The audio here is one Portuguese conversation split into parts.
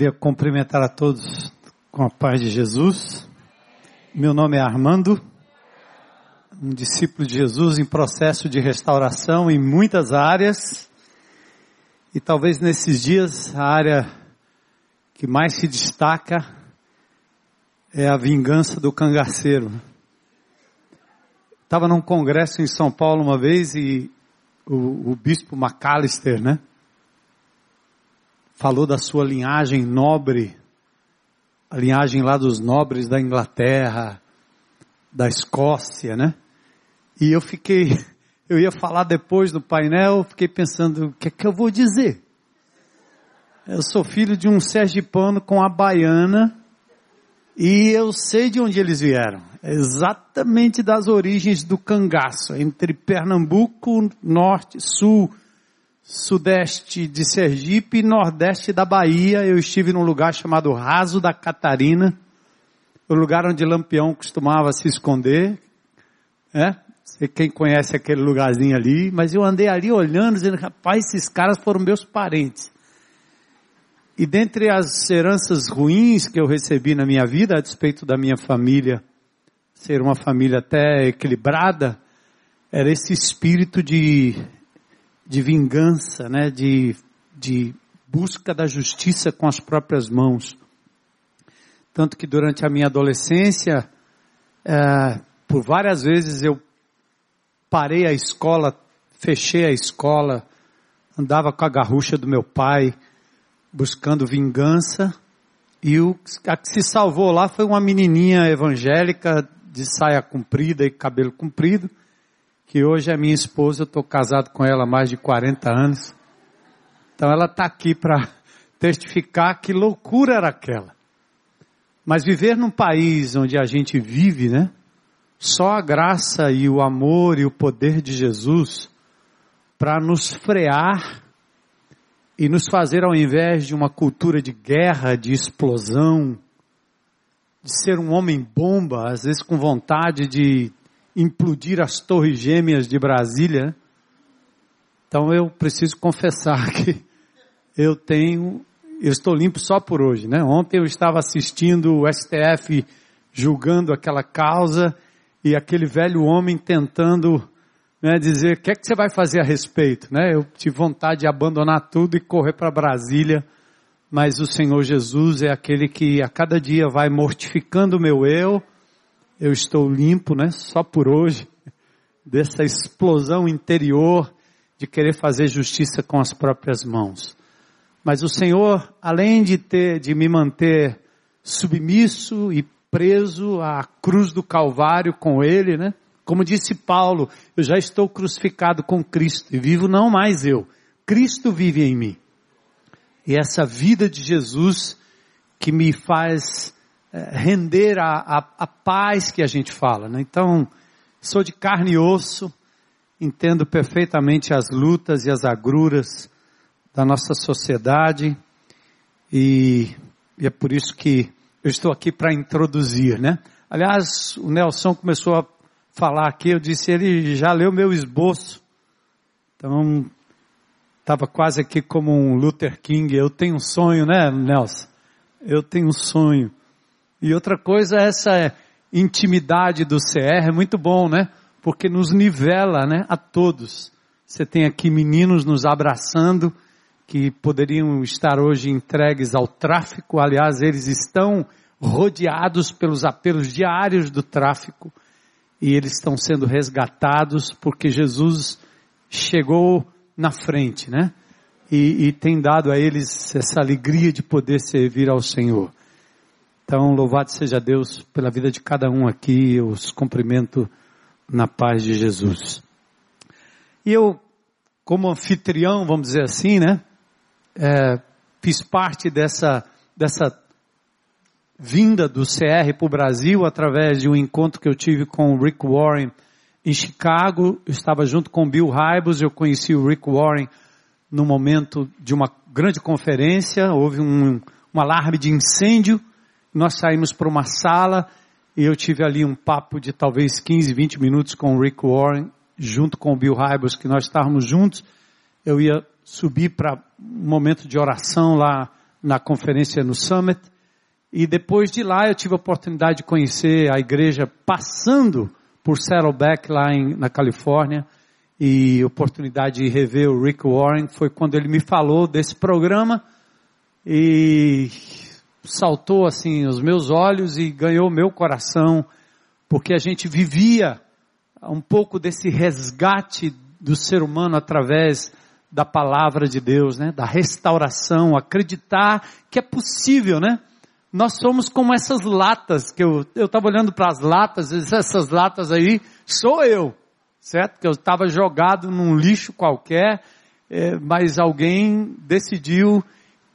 Queria cumprimentar a todos com a paz de Jesus. Meu nome é Armando, um discípulo de Jesus em processo de restauração em muitas áreas. E talvez nesses dias a área que mais se destaca é a vingança do cangaceiro. Estava num congresso em São Paulo uma vez e o, o bispo McAllister, né? Falou da sua linhagem nobre, a linhagem lá dos nobres da Inglaterra, da Escócia, né? E eu fiquei, eu ia falar depois do painel, fiquei pensando, o que é que eu vou dizer? Eu sou filho de um sergipano com a baiana e eu sei de onde eles vieram. Exatamente das origens do cangaço, entre Pernambuco, norte, sul, sudeste de Sergipe e nordeste da Bahia. Eu estive num lugar chamado Raso da Catarina, o lugar onde Lampião costumava se esconder. É? Sei quem conhece aquele lugarzinho ali, mas eu andei ali olhando, dizendo, rapaz, esses caras foram meus parentes. E dentre as heranças ruins que eu recebi na minha vida, a despeito da minha família ser uma família até equilibrada, era esse espírito de de vingança, né, de, de busca da justiça com as próprias mãos. Tanto que durante a minha adolescência, é, por várias vezes eu parei a escola, fechei a escola, andava com a garrucha do meu pai, buscando vingança, e o, a que se salvou lá foi uma menininha evangélica de saia comprida e cabelo comprido, que hoje é minha esposa, eu estou casado com ela há mais de 40 anos. Então ela está aqui para testificar que loucura era aquela. Mas viver num país onde a gente vive, né? Só a graça e o amor e o poder de Jesus para nos frear e nos fazer, ao invés de uma cultura de guerra, de explosão, de ser um homem bomba, às vezes com vontade de implodir as torres gêmeas de Brasília. Então eu preciso confessar que eu tenho, eu estou limpo só por hoje, né? Ontem eu estava assistindo o STF julgando aquela causa e aquele velho homem tentando né, dizer o que é que você vai fazer a respeito, né? Eu tive vontade de abandonar tudo e correr para Brasília, mas o Senhor Jesus é aquele que a cada dia vai mortificando o meu eu, eu estou limpo, né? Só por hoje, dessa explosão interior de querer fazer justiça com as próprias mãos. Mas o Senhor, além de ter, de me manter submisso e preso à cruz do Calvário com Ele, né? Como disse Paulo, eu já estou crucificado com Cristo e vivo não mais eu. Cristo vive em mim. E essa vida de Jesus que me faz render a, a, a, paz que a gente fala. Né? Então, sou de carne e osso, entendo perfeitamente as lutas e as agruras da nossa sociedade e, e é por isso que eu estou aqui para introduzir, né? Aliás, o Nelson começou a falar aqui, eu disse, ele já leu meu esboço. Então, estava quase aqui como um Luther King. Eu tenho um sonho, né, Nelson? Eu tenho um sonho. E outra coisa, essa intimidade do CR é muito bom, né? Porque nos nivela, né? A todos. Você tem aqui meninos nos abraçando, que poderiam estar hoje entregues ao tráfico. Aliás, eles estão rodeados pelos apelos diários do tráfico. E eles estão sendo resgatados porque Jesus chegou na frente, né? E, e tem dado a eles essa alegria de poder servir ao Senhor. Então, louvado seja Deus pela vida de cada um aqui, eu os cumprimento na paz de Jesus. E eu, como anfitrião, vamos dizer assim, né, é, fiz parte dessa, dessa vinda do CR para o Brasil através de um encontro que eu tive com o Rick Warren em Chicago. Eu estava junto com o Bill Hybels, eu conheci o Rick Warren no momento de uma grande conferência, houve um, um alarme de incêndio nós saímos para uma sala e eu tive ali um papo de talvez 15, 20 minutos com o Rick Warren, junto com o Bill Hybels, que nós estávamos juntos. Eu ia subir para um momento de oração lá na conferência no Summit. E depois de lá eu tive a oportunidade de conhecer a igreja passando por Saddleback lá em, na Califórnia e oportunidade de rever o Rick Warren foi quando ele me falou desse programa e saltou assim os meus olhos e ganhou meu coração porque a gente vivia um pouco desse resgate do ser humano através da palavra de Deus, né? Da restauração, acreditar que é possível, né? Nós somos como essas latas que eu eu estava olhando para as latas, essas latas aí sou eu certo? Que eu estava jogado num lixo qualquer, é, mas alguém decidiu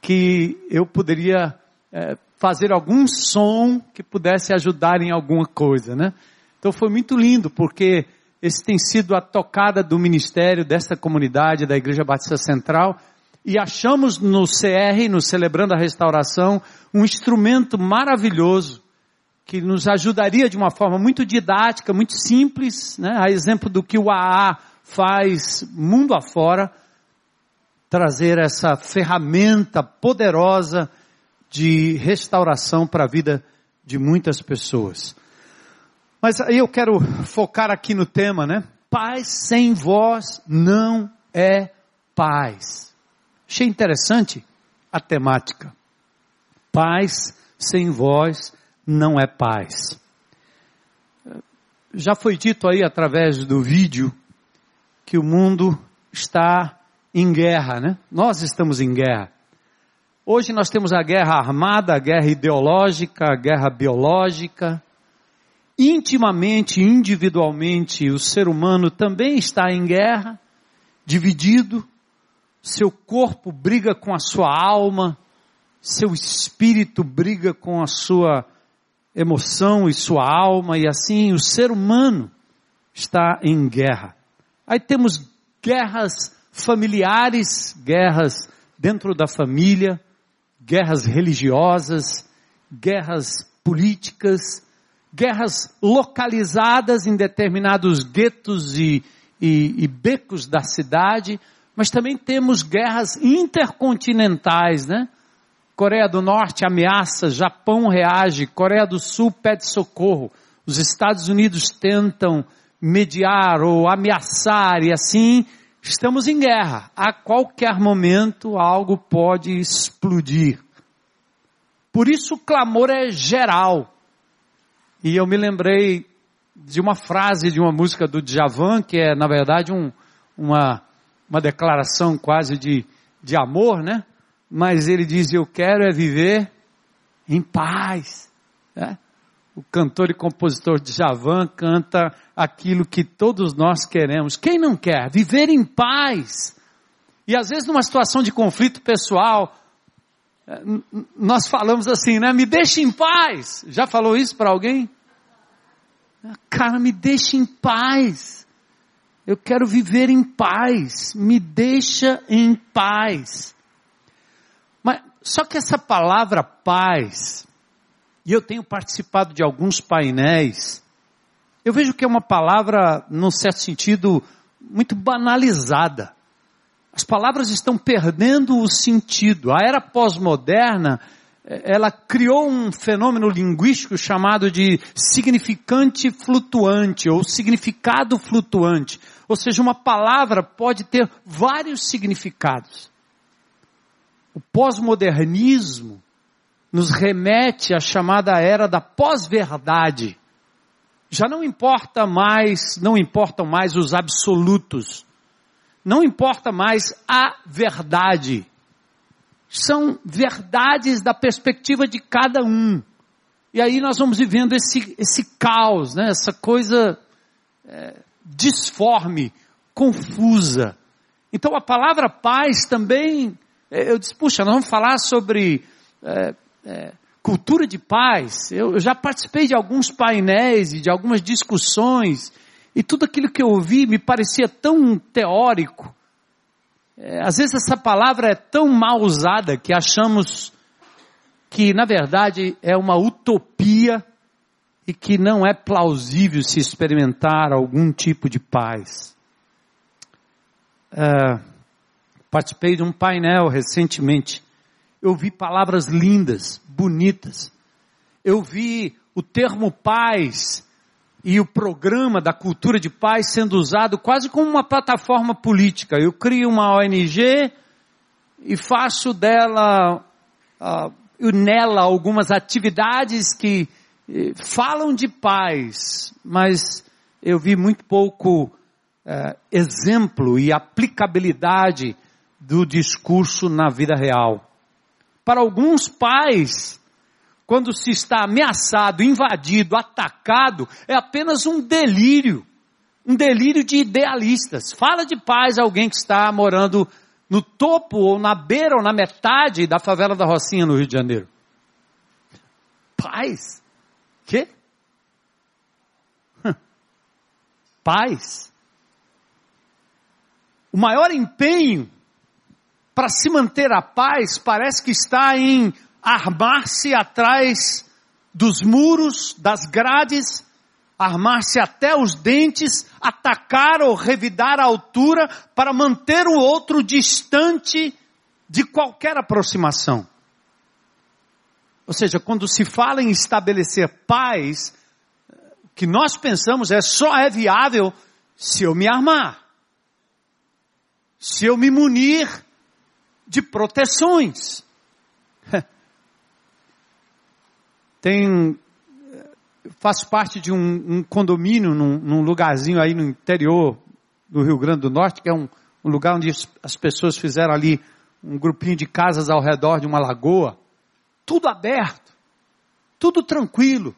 que eu poderia é, fazer algum som que pudesse ajudar em alguma coisa, né? Então foi muito lindo, porque esse tem sido a tocada do ministério desta comunidade, da Igreja Batista Central, e achamos no CR, no Celebrando a Restauração, um instrumento maravilhoso que nos ajudaria de uma forma muito didática, muito simples, né? a exemplo do que o AA faz mundo afora, trazer essa ferramenta poderosa de restauração para a vida de muitas pessoas. Mas aí eu quero focar aqui no tema, né? Paz sem voz não é paz. Achei interessante a temática. Paz sem voz não é paz. Já foi dito aí através do vídeo que o mundo está em guerra, né? Nós estamos em guerra. Hoje nós temos a guerra armada, a guerra ideológica, a guerra biológica. Intimamente, individualmente, o ser humano também está em guerra, dividido. Seu corpo briga com a sua alma, seu espírito briga com a sua emoção e sua alma, e assim o ser humano está em guerra. Aí temos guerras familiares, guerras dentro da família, guerras religiosas, guerras políticas, guerras localizadas em determinados guetos e, e, e becos da cidade, mas também temos guerras intercontinentais, né? Coreia do Norte ameaça, Japão reage, Coreia do Sul pede socorro, os Estados Unidos tentam mediar ou ameaçar e assim estamos em guerra. A qualquer momento algo pode explodir. Por isso o clamor é geral. E eu me lembrei de uma frase de uma música do Djavan, que é na verdade um, uma, uma declaração quase de, de amor, né? mas ele diz: Eu quero é viver em paz. Né? O cantor e compositor de Javan canta aquilo que todos nós queremos. Quem não quer? Viver em paz. E às vezes, numa situação de conflito pessoal, eh, nós falamos assim, né? Me deixe em paz. Já falou isso para alguém? Cara, me deixe em paz. Eu quero viver em paz. Me deixa em paz. Só que essa palavra paz, e eu tenho participado de alguns painéis, eu vejo que é uma palavra, num certo sentido, muito banalizada. As palavras estão perdendo o sentido. A era pós-moderna, ela criou um fenômeno linguístico chamado de significante flutuante ou significado flutuante. Ou seja, uma palavra pode ter vários significados. O pós-modernismo nos remete à chamada era da pós-verdade. Já não importa mais, não importam mais os absolutos. Não importa mais a verdade. São verdades da perspectiva de cada um. E aí nós vamos vivendo esse, esse caos, né? essa coisa é, disforme, confusa. Então a palavra paz também é, eu disse, puxa, nós vamos falar sobre é, é, cultura de paz. Eu, eu, já participei de alguns painéis e de algumas discussões, e tudo aquilo que eu ouvi me parecia tão teórico. É, às vezes essa palavra é tão mal usada que achamos que, na verdade, é uma utopia e que não é plausível se experimentar algum tipo de paz. É, Participei de um painel recentemente. Eu vi palavras lindas, bonitas. Eu vi o termo paz e o programa da cultura de paz sendo usado quase como uma plataforma política. Eu crio uma ONG e faço dela, uh, nela algumas atividades que uh, falam de paz, mas eu vi muito pouco uh, exemplo e aplicabilidade do discurso na vida real. Para alguns pais, quando se está ameaçado, invadido, atacado, é apenas um delírio. Um delírio de idealistas. Fala de paz alguém que está morando no topo, ou na beira, ou na metade da favela da Rocinha, no Rio de Janeiro. Paz? Quê? Paz? O maior empenho para se manter a paz parece que está em armar-se atrás dos muros, das grades, armar-se até os dentes, atacar ou revidar a altura para manter o outro distante de qualquer aproximação. Ou seja, quando se fala em estabelecer paz, o que nós pensamos é só é viável se eu me armar, se eu me munir de proteções. Tem, faço parte de um, um condomínio num, num, lugarzinho aí no interior do Rio Grande do Norte, que é um, um lugar onde as pessoas fizeram ali um grupinho de casas ao redor de uma lagoa, tudo aberto, tudo tranquilo.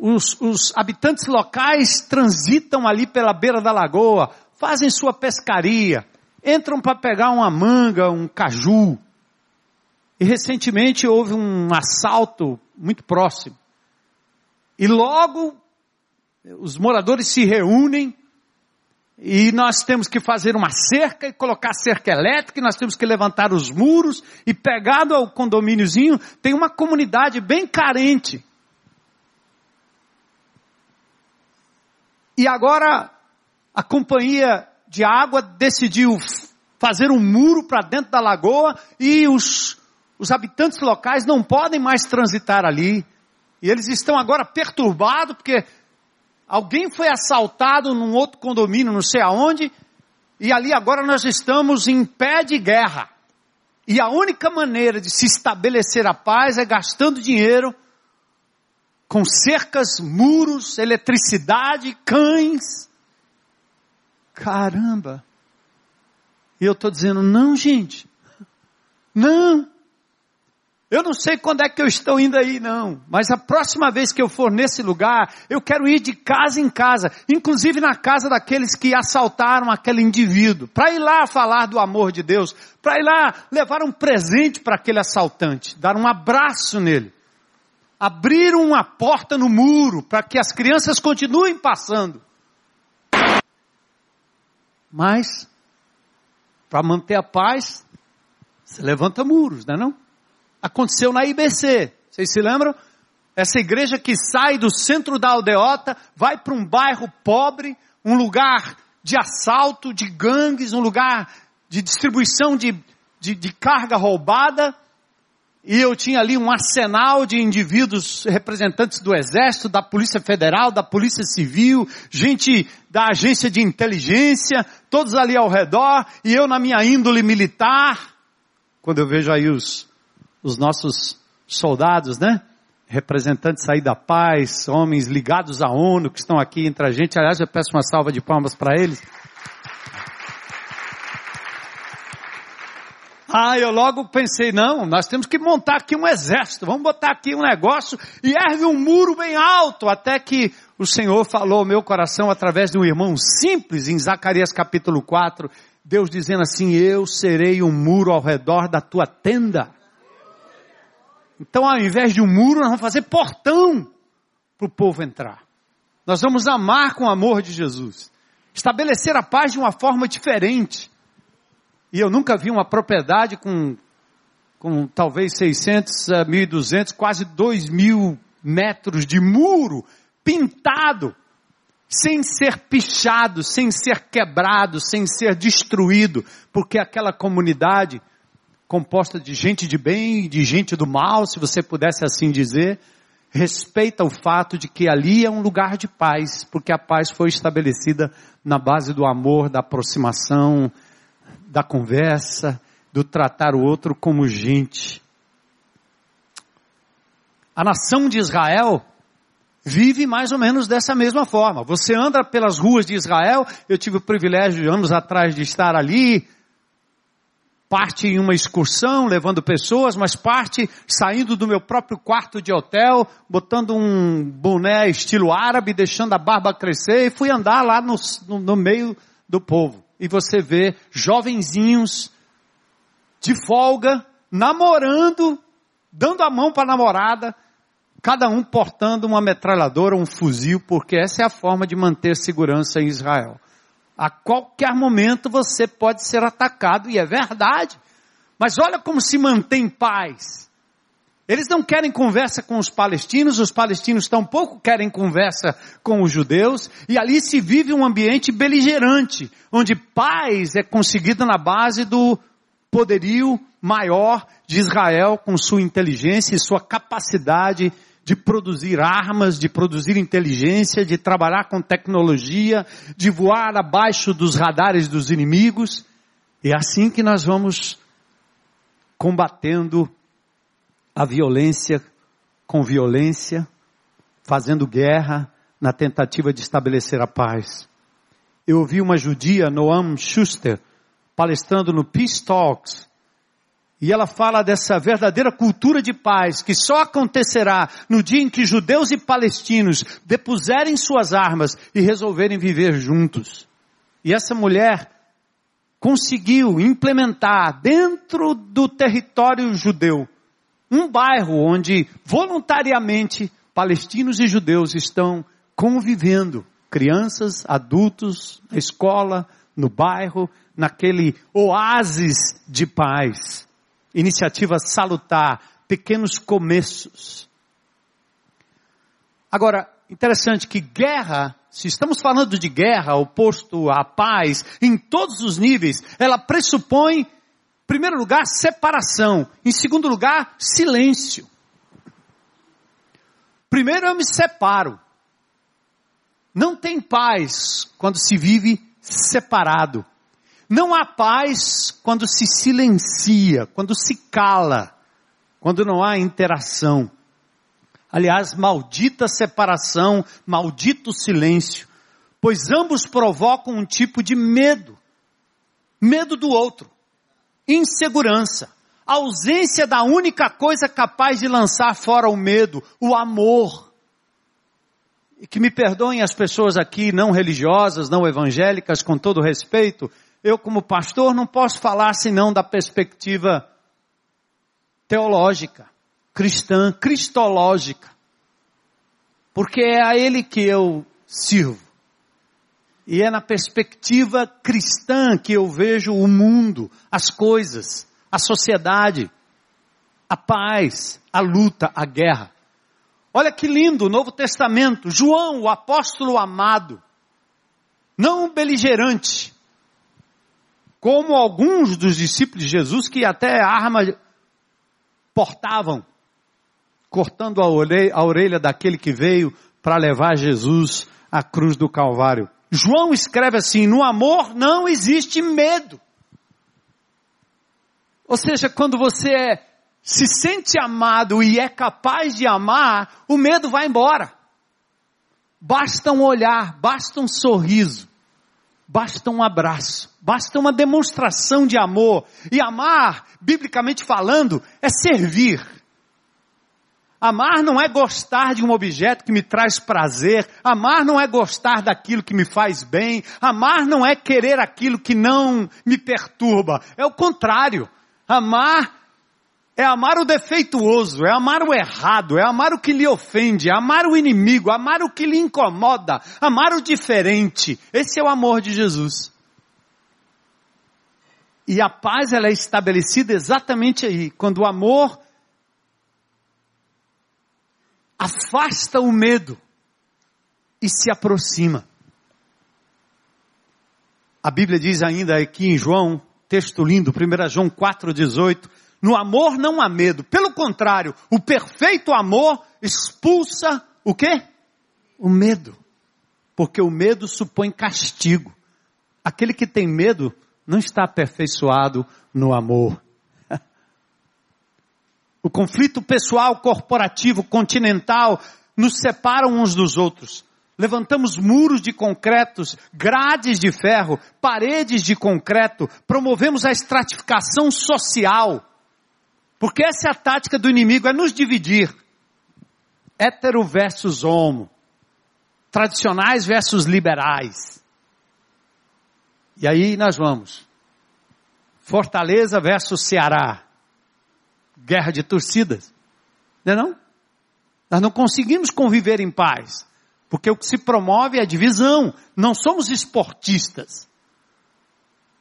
Os, os, habitantes locais transitam ali pela beira da lagoa, fazem sua pescaria, entram para pegar uma manga, um caju, e recentemente houve um assalto muito próximo. E logo os moradores se reúnem e nós temos que fazer uma cerca e colocar cerca elétrica, e nós temos que levantar os muros e pegado ao condomíniozinho, tem uma comunidade bem carente. E agora a companhia de água decidiu fazer um muro para dentro da lagoa e os os habitantes locais não podem mais transitar ali. E eles estão agora perturbados porque alguém foi assaltado num outro condomínio, não sei aonde, e ali agora nós estamos em pé de guerra. E a única maneira de se estabelecer a paz é gastando dinheiro com cercas, muros, eletricidade, cães. Caramba! E eu estou dizendo, não, gente. Não. Eu não sei quando é que eu estou indo aí, não. Mas a próxima vez que eu for nesse lugar, eu quero ir de casa em casa, inclusive na casa daqueles que assaltaram aquele indivíduo, para ir lá falar do amor de Deus, para ir lá levar um presente para aquele assaltante, dar um abraço nele, abrir uma porta no muro para que as crianças continuem passando. Mas, para manter a paz, você levanta muros, não é não? Aconteceu na IBC. Vocês se lembram? Essa igreja que sai do centro da aldeota, vai para um bairro pobre, um lugar de assalto, de gangues, um lugar de distribuição de, de, de carga roubada. E eu tinha ali um arsenal de indivíduos representantes do Exército, da Polícia Federal, da Polícia Civil, gente da agência de inteligência, todos ali ao redor, e eu na minha índole militar. Quando eu vejo aí os os nossos soldados, né? Representantes aí da paz, homens ligados à ONU que estão aqui entre a gente. Aliás, eu peço uma salva de palmas para eles. Ah, eu logo pensei, não, nós temos que montar aqui um exército, vamos botar aqui um negócio e ergue um muro bem alto, até que o Senhor falou ao meu coração através de um irmão simples em Zacarias capítulo 4, Deus dizendo assim, eu serei um muro ao redor da tua tenda. Então, ao invés de um muro, nós vamos fazer portão para o povo entrar. Nós vamos amar com o amor de Jesus. Estabelecer a paz de uma forma diferente. E eu nunca vi uma propriedade com, com talvez 600, 1.200, quase 2 mil metros de muro pintado, sem ser pichado, sem ser quebrado, sem ser destruído, porque aquela comunidade composta de gente de bem e de gente do mal, se você pudesse assim dizer, respeita o fato de que ali é um lugar de paz, porque a paz foi estabelecida na base do amor, da aproximação, da conversa, do tratar o outro como gente. A nação de Israel vive mais ou menos dessa mesma forma. Você anda pelas ruas de Israel, eu tive o privilégio anos atrás de estar ali, parte em uma excursão, levando pessoas, mas parte saindo do meu próprio quarto de hotel, botando um boné estilo árabe, deixando a barba crescer e fui andar lá no, no, no meio do povo. E você vê jovenzinhos de folga, namorando, dando a mão para a namorada, cada um portando uma metralhadora, um fuzil, porque essa é a forma de manter segurança em Israel. A qualquer momento você pode ser atacado, e é verdade. Mas olha como se mantém paz. Eles não querem conversa com os palestinos, os palestinos tampouco querem conversa com os judeus, e ali se vive um ambiente beligerante, onde paz é conseguida na base do poderio maior de Israel, com sua inteligência e sua capacidade de produzir armas, de produzir inteligência, de trabalhar com tecnologia, de voar abaixo dos radares dos inimigos. É assim que nós vamos combatendo a violência com violência, fazendo guerra na tentativa de estabelecer a paz. Eu ouvi uma judia, Noam Schuster, palestrando no Peace Talks, e ela fala dessa verdadeira cultura de paz que só acontecerá no dia em que judeus e palestinos depuserem suas armas e resolverem viver juntos. E essa mulher conseguiu implementar dentro do território judeu um bairro onde voluntariamente palestinos e judeus estão convivendo, crianças, adultos, na escola, no bairro, naquele oásis de paz iniciativa salutar, pequenos começos. Agora, interessante que guerra, se estamos falando de guerra, oposto à paz, em todos os níveis, ela pressupõe, primeiro lugar, separação, em segundo lugar, silêncio. Primeiro eu me separo. Não tem paz quando se vive separado. Não há paz quando se silencia, quando se cala, quando não há interação. Aliás, maldita separação, maldito silêncio, pois ambos provocam um tipo de medo. Medo do outro, insegurança, ausência da única coisa capaz de lançar fora o medo, o amor. E que me perdoem as pessoas aqui não religiosas, não evangélicas, com todo respeito, eu como pastor não posso falar senão da perspectiva teológica, cristã, cristológica. Porque é a ele que eu sirvo. E é na perspectiva cristã que eu vejo o mundo, as coisas, a sociedade, a paz, a luta, a guerra. Olha que lindo o Novo Testamento, João, o apóstolo amado, não beligerante, como alguns dos discípulos de Jesus que até arma portavam, cortando a orelha, a orelha daquele que veio para levar Jesus à cruz do Calvário. João escreve assim: no amor não existe medo. Ou seja, quando você é, se sente amado e é capaz de amar, o medo vai embora. Basta um olhar, basta um sorriso, basta um abraço, basta uma demonstração de amor. E amar, biblicamente falando, é servir. Amar não é gostar de um objeto que me traz prazer. Amar não é gostar daquilo que me faz bem. Amar não é querer aquilo que não me perturba. É o contrário. Amar é amar o defeituoso, é amar o errado, é amar o que lhe ofende, é amar o inimigo, amar o que lhe incomoda, amar o diferente. Esse é o amor de Jesus. E a paz ela é estabelecida exatamente aí, quando o amor afasta o medo e se aproxima. A Bíblia diz ainda aqui em João texto lindo, 1 João 4,18. No amor não há medo. Pelo contrário, o perfeito amor expulsa o quê? O medo. Porque o medo supõe castigo. Aquele que tem medo não está aperfeiçoado no amor. O conflito pessoal, corporativo, continental nos separam uns dos outros. Levantamos muros de concretos, grades de ferro, paredes de concreto, promovemos a estratificação social. Porque essa é a tática do inimigo, é nos dividir. Hétero versus homo. Tradicionais versus liberais. E aí nós vamos. Fortaleza versus Ceará. Guerra de torcidas. Não é não? Nós não conseguimos conviver em paz. Porque o que se promove é a divisão. Não somos esportistas.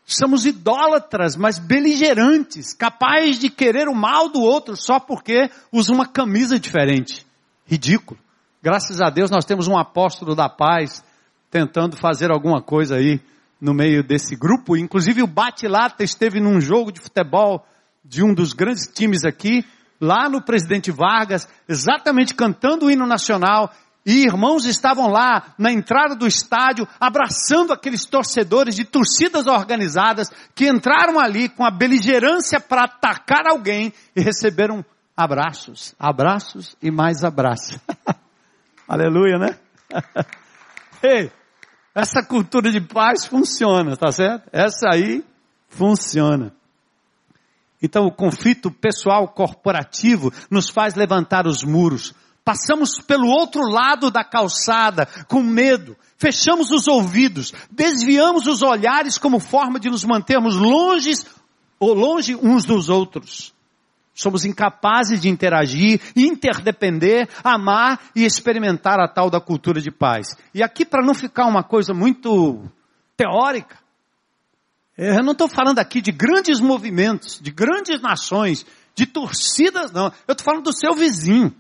Somos idólatras, mas beligerantes, capazes de querer o mal do outro só porque usa uma camisa diferente. Ridículo. Graças a Deus nós temos um apóstolo da paz tentando fazer alguma coisa aí no meio desse grupo. Inclusive o Bate-Lata esteve num jogo de futebol de um dos grandes times aqui, lá no Presidente Vargas, exatamente cantando o hino nacional e irmãos estavam lá na entrada do estádio abraçando aqueles torcedores de torcidas organizadas que entraram ali com a beligerância para atacar alguém e receberam abraços, abraços e mais abraços. Aleluia, né? Ei, essa cultura de paz funciona, tá certo? Essa aí funciona. Então o conflito pessoal corporativo nos faz levantar os muros, Passamos pelo outro lado da calçada com medo, fechamos os ouvidos, desviamos os olhares como forma de nos mantermos longe ou longe uns dos outros. Somos incapazes de interagir, interdepender, amar e experimentar a tal da cultura de paz. E aqui para não ficar uma coisa muito teórica, eu não estou falando aqui de grandes movimentos, de grandes nações, de torcidas, não. Eu estou falando do seu vizinho.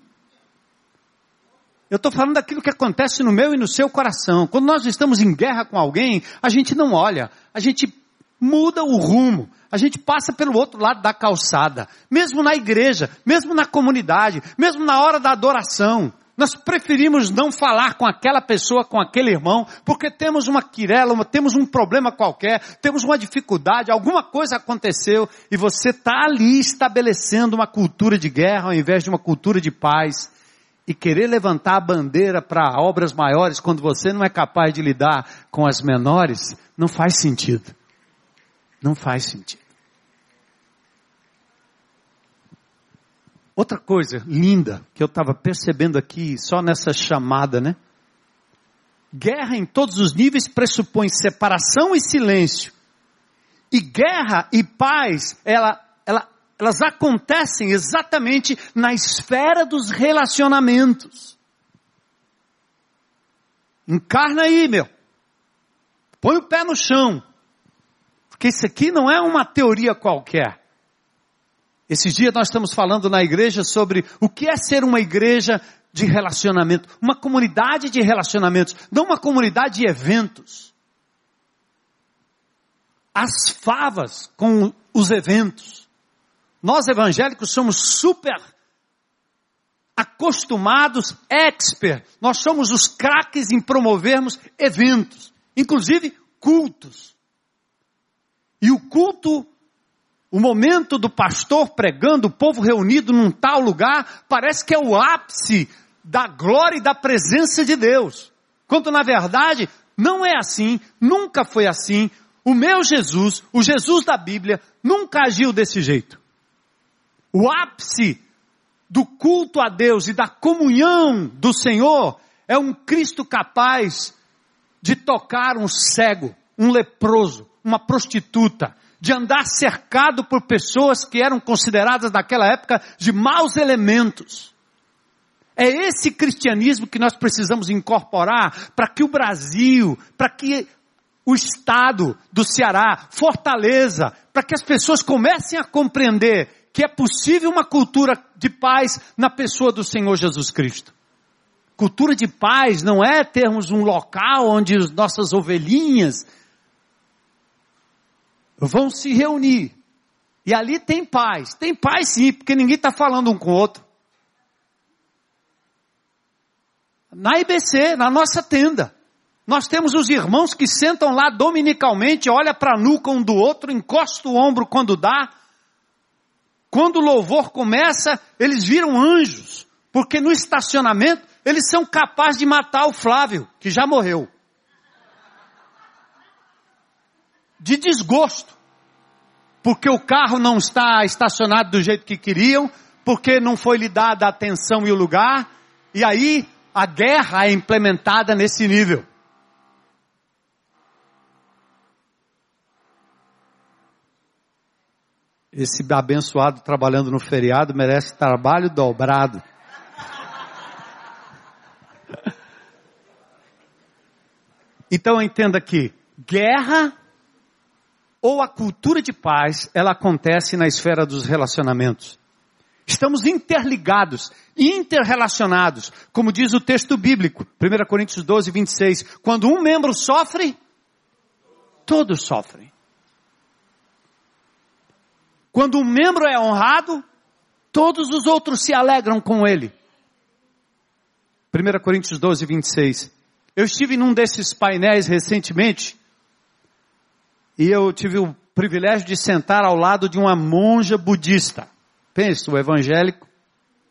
Eu estou falando daquilo que acontece no meu e no seu coração. Quando nós estamos em guerra com alguém, a gente não olha, a gente muda o rumo, a gente passa pelo outro lado da calçada, mesmo na igreja, mesmo na comunidade, mesmo na hora da adoração. Nós preferimos não falar com aquela pessoa, com aquele irmão, porque temos uma quirela, temos um problema qualquer, temos uma dificuldade, alguma coisa aconteceu e você está ali estabelecendo uma cultura de guerra ao invés de uma cultura de paz e querer levantar a bandeira para obras maiores quando você não é capaz de lidar com as menores, não faz sentido. Não faz sentido. Outra coisa linda que eu estava percebendo aqui só nessa chamada, né? Guerra em todos os níveis pressupõe separação e silêncio. E guerra e paz, ela, ela elas acontecem exatamente na esfera dos relacionamentos. Encarna aí, meu. Põe o pé no chão. Porque isso aqui não é uma teoria qualquer. Esses dias nós estamos falando na igreja sobre o que é ser uma igreja de relacionamento, uma comunidade de relacionamentos, não uma comunidade de eventos. As favas com os eventos. Nós evangélicos somos super acostumados, expert. Nós somos os craques em promovermos eventos, inclusive cultos. E o culto, o momento do pastor pregando, o povo reunido num tal lugar, parece que é o ápice da glória e da presença de Deus. Quando na verdade não é assim, nunca foi assim. O meu Jesus, o Jesus da Bíblia, nunca agiu desse jeito. O ápice do culto a Deus e da comunhão do Senhor é um Cristo capaz de tocar um cego, um leproso, uma prostituta, de andar cercado por pessoas que eram consideradas naquela época de maus elementos. É esse cristianismo que nós precisamos incorporar para que o Brasil, para que o estado do Ceará, Fortaleza, para que as pessoas comecem a compreender que é possível uma cultura de paz na pessoa do Senhor Jesus Cristo. Cultura de paz não é termos um local onde as nossas ovelhinhas vão se reunir. E ali tem paz. Tem paz sim, porque ninguém está falando um com o outro. Na IBC, na nossa tenda. Nós temos os irmãos que sentam lá dominicalmente, olha para a nuca um do outro, encosta o ombro quando dá. Quando o louvor começa, eles viram anjos, porque no estacionamento eles são capazes de matar o Flávio, que já morreu. De desgosto. Porque o carro não está estacionado do jeito que queriam, porque não foi lhe dada a atenção e o lugar, e aí a guerra é implementada nesse nível. Esse abençoado trabalhando no feriado merece trabalho dobrado. Então entenda que guerra ou a cultura de paz, ela acontece na esfera dos relacionamentos. Estamos interligados, interrelacionados, como diz o texto bíblico, 1 Coríntios 12, 26. Quando um membro sofre, todos sofrem. Quando um membro é honrado, todos os outros se alegram com ele. 1 Coríntios 12, 26. Eu estive num desses painéis recentemente e eu tive o privilégio de sentar ao lado de uma monja budista. Pense, o evangélico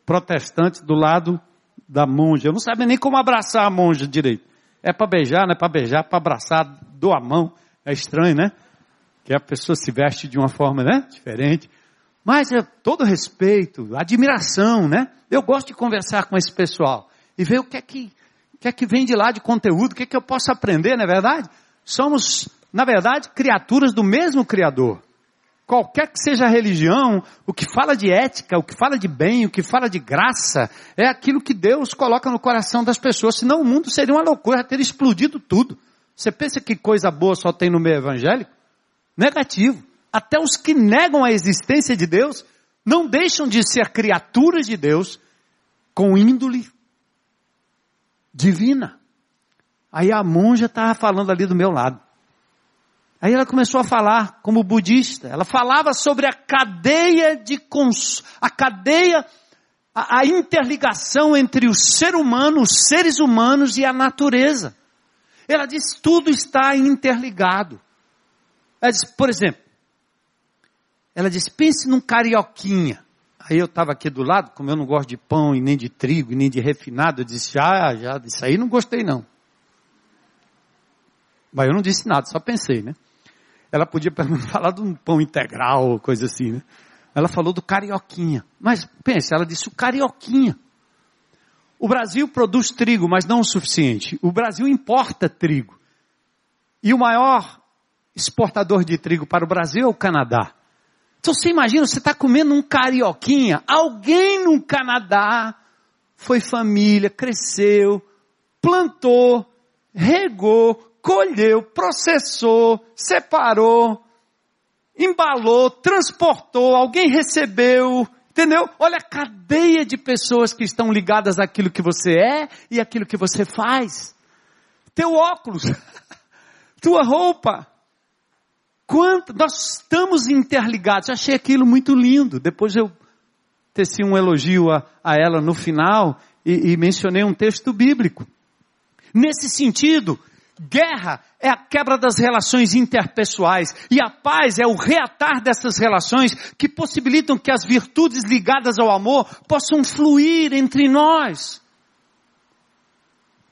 protestante do lado da monja. Eu não sabia nem como abraçar a monja direito. É para beijar, não é para beijar, para abraçar, dou a mão. É estranho, né? Que a pessoa se veste de uma forma, né? Diferente. Mas é todo respeito, admiração, né? Eu gosto de conversar com esse pessoal e ver o que é que que é que vem de lá de conteúdo? O que é que eu posso aprender, não é verdade? Somos, na verdade, criaturas do mesmo Criador. Qualquer que seja a religião, o que fala de ética, o que fala de bem, o que fala de graça, é aquilo que Deus coloca no coração das pessoas. Senão o mundo seria uma loucura, ter explodido tudo. Você pensa que coisa boa só tem no meio evangélico? Negativo. Até os que negam a existência de Deus não deixam de ser criaturas de Deus com índole divina. Aí a monja estava falando ali do meu lado. Aí ela começou a falar como budista. Ela falava sobre a cadeia de cons... a cadeia, a, a interligação entre o ser humano, os seres humanos e a natureza. Ela diz tudo está interligado. Ela diz, por exemplo, ela diz, pense num carioquinha. Aí eu estava aqui do lado, como eu não gosto de pão e nem de trigo e nem de refinado, eu disse, ah, já, isso aí não gostei não. Mas eu não disse nada, só pensei, né? Ela podia falar de um pão integral, coisa assim, né? Ela falou do carioquinha. Mas pense, ela disse o carioquinha. O Brasil produz trigo, mas não o suficiente. O Brasil importa trigo. E o maior exportador de trigo para o Brasil é o Canadá. Então você imagina, você está comendo um carioquinha, alguém no Canadá foi família, cresceu, plantou, regou, colheu, processou, separou, embalou, transportou, alguém recebeu, entendeu? Olha a cadeia de pessoas que estão ligadas àquilo que você é e àquilo que você faz. Teu óculos, tua roupa, Quanto, nós estamos interligados. Achei aquilo muito lindo. Depois eu teci um elogio a, a ela no final e, e mencionei um texto bíblico. Nesse sentido, guerra é a quebra das relações interpessoais e a paz é o reatar dessas relações que possibilitam que as virtudes ligadas ao amor possam fluir entre nós.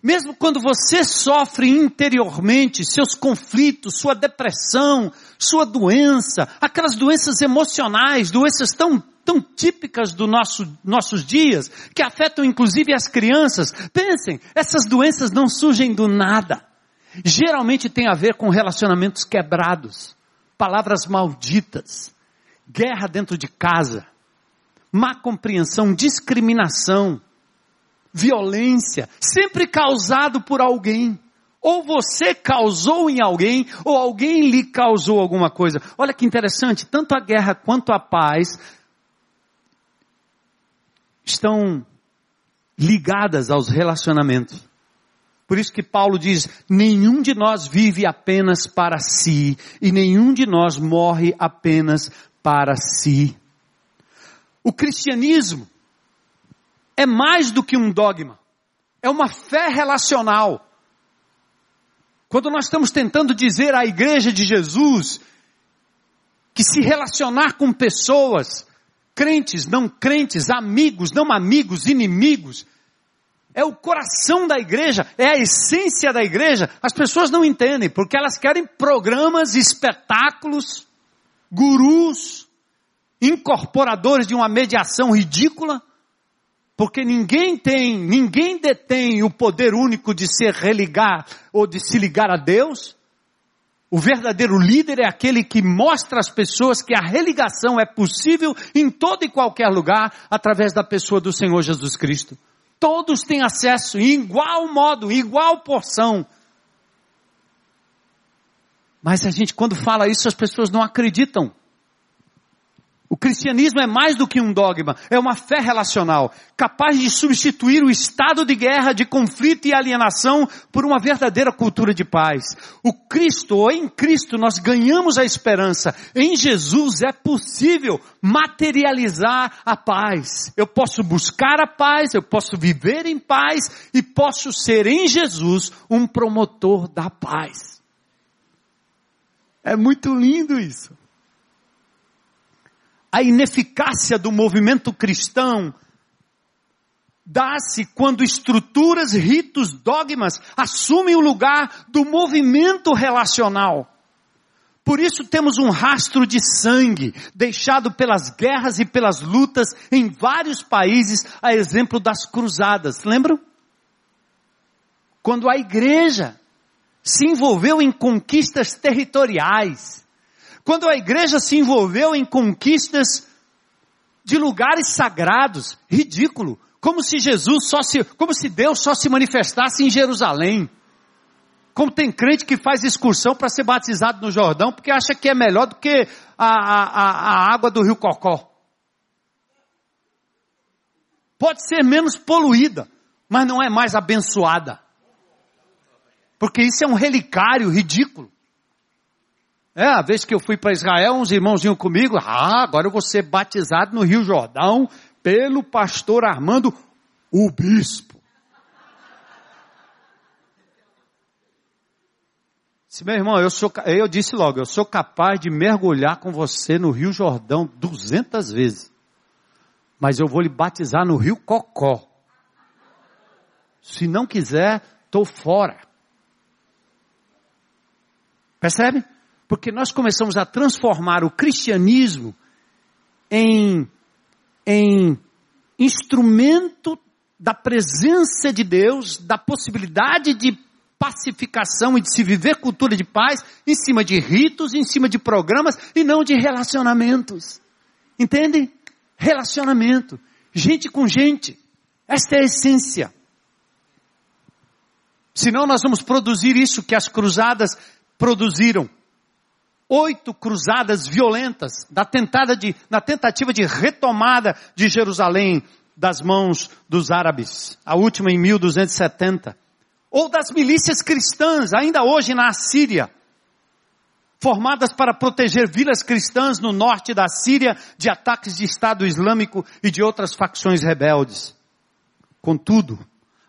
Mesmo quando você sofre interiormente seus conflitos, sua depressão, sua doença, aquelas doenças emocionais, doenças tão, tão típicas dos nosso, nossos dias, que afetam inclusive as crianças. Pensem, essas doenças não surgem do nada. Geralmente tem a ver com relacionamentos quebrados, palavras malditas, guerra dentro de casa, má compreensão, discriminação, violência, sempre causado por alguém. Ou você causou em alguém, ou alguém lhe causou alguma coisa. Olha que interessante, tanto a guerra quanto a paz estão ligadas aos relacionamentos. Por isso que Paulo diz: nenhum de nós vive apenas para si, e nenhum de nós morre apenas para si. O cristianismo é mais do que um dogma, é uma fé relacional. Quando nós estamos tentando dizer à igreja de Jesus que se relacionar com pessoas, crentes, não crentes, amigos, não amigos, inimigos, é o coração da igreja, é a essência da igreja. As pessoas não entendem, porque elas querem programas, espetáculos, gurus, incorporadores de uma mediação ridícula, porque ninguém tem, ninguém detém o poder único de se religar ou de se ligar a Deus. O verdadeiro líder é aquele que mostra às pessoas que a religação é possível em todo e qualquer lugar através da pessoa do Senhor Jesus Cristo. Todos têm acesso em igual modo, em igual porção. Mas a gente, quando fala isso, as pessoas não acreditam. O cristianismo é mais do que um dogma, é uma fé relacional, capaz de substituir o estado de guerra, de conflito e alienação por uma verdadeira cultura de paz. O Cristo, ou em Cristo, nós ganhamos a esperança. Em Jesus é possível materializar a paz. Eu posso buscar a paz, eu posso viver em paz e posso ser em Jesus um promotor da paz. É muito lindo isso a ineficácia do movimento cristão dá-se quando estruturas, ritos, dogmas assumem o lugar do movimento relacional. Por isso temos um rastro de sangue deixado pelas guerras e pelas lutas em vários países, a exemplo das cruzadas. Lembram? Quando a igreja se envolveu em conquistas territoriais, quando a igreja se envolveu em conquistas de lugares sagrados, ridículo, como se Jesus só se, como se Deus só se manifestasse em Jerusalém. Como tem crente que faz excursão para ser batizado no Jordão porque acha que é melhor do que a, a, a água do rio Cocó. Pode ser menos poluída, mas não é mais abençoada. Porque isso é um relicário ridículo. É, a vez que eu fui para Israel, uns irmãos comigo, ah, agora eu vou ser batizado no Rio Jordão pelo pastor Armando, o bispo. Se meu irmão, eu sou, eu disse logo, eu sou capaz de mergulhar com você no Rio Jordão duzentas vezes. Mas eu vou lhe batizar no Rio Cocó. Se não quiser, estou fora. Percebe? Porque nós começamos a transformar o cristianismo em, em instrumento da presença de Deus, da possibilidade de pacificação e de se viver cultura de paz em cima de ritos, em cima de programas e não de relacionamentos. Entende? Relacionamento. Gente com gente. Esta é a essência. Senão nós vamos produzir isso que as cruzadas produziram oito cruzadas violentas da tentada de, na tentativa de retomada de Jerusalém das mãos dos árabes, a última em 1270, ou das milícias cristãs, ainda hoje na Síria, formadas para proteger vilas cristãs no norte da Síria de ataques de Estado Islâmico e de outras facções rebeldes. Contudo,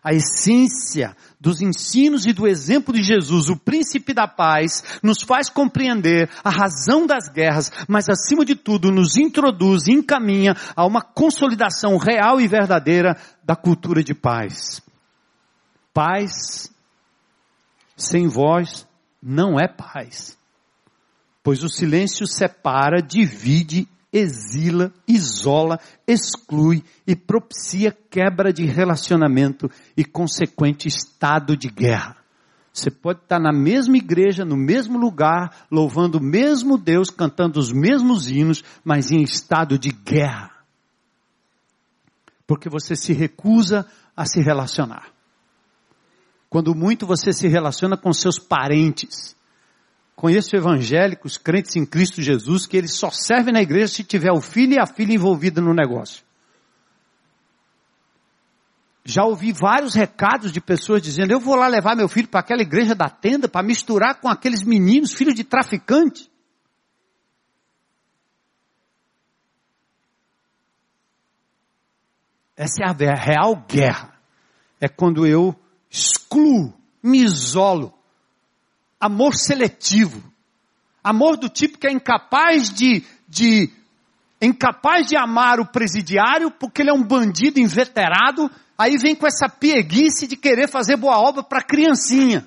a essência dos ensinos e do exemplo de Jesus, o príncipe da paz, nos faz compreender a razão das guerras, mas acima de tudo nos introduz e encaminha a uma consolidação real e verdadeira da cultura de paz. Paz sem voz não é paz, pois o silêncio separa, divide exila, isola, exclui e propicia quebra de relacionamento e consequente estado de guerra. Você pode estar na mesma igreja, no mesmo lugar, louvando o mesmo Deus, cantando os mesmos hinos, mas em estado de guerra. Porque você se recusa a se relacionar. Quando muito você se relaciona com seus parentes, Conheço evangélicos, crentes em Cristo Jesus, que eles só servem na igreja se tiver o filho e a filha envolvida no negócio. Já ouvi vários recados de pessoas dizendo: eu vou lá levar meu filho para aquela igreja da tenda para misturar com aqueles meninos, filhos de traficante. Essa é a real guerra. É quando eu excluo, me isolo. Amor seletivo. Amor do tipo que é incapaz de, de incapaz de amar o presidiário porque ele é um bandido inveterado Aí vem com essa pieguice de querer fazer boa obra para criancinha.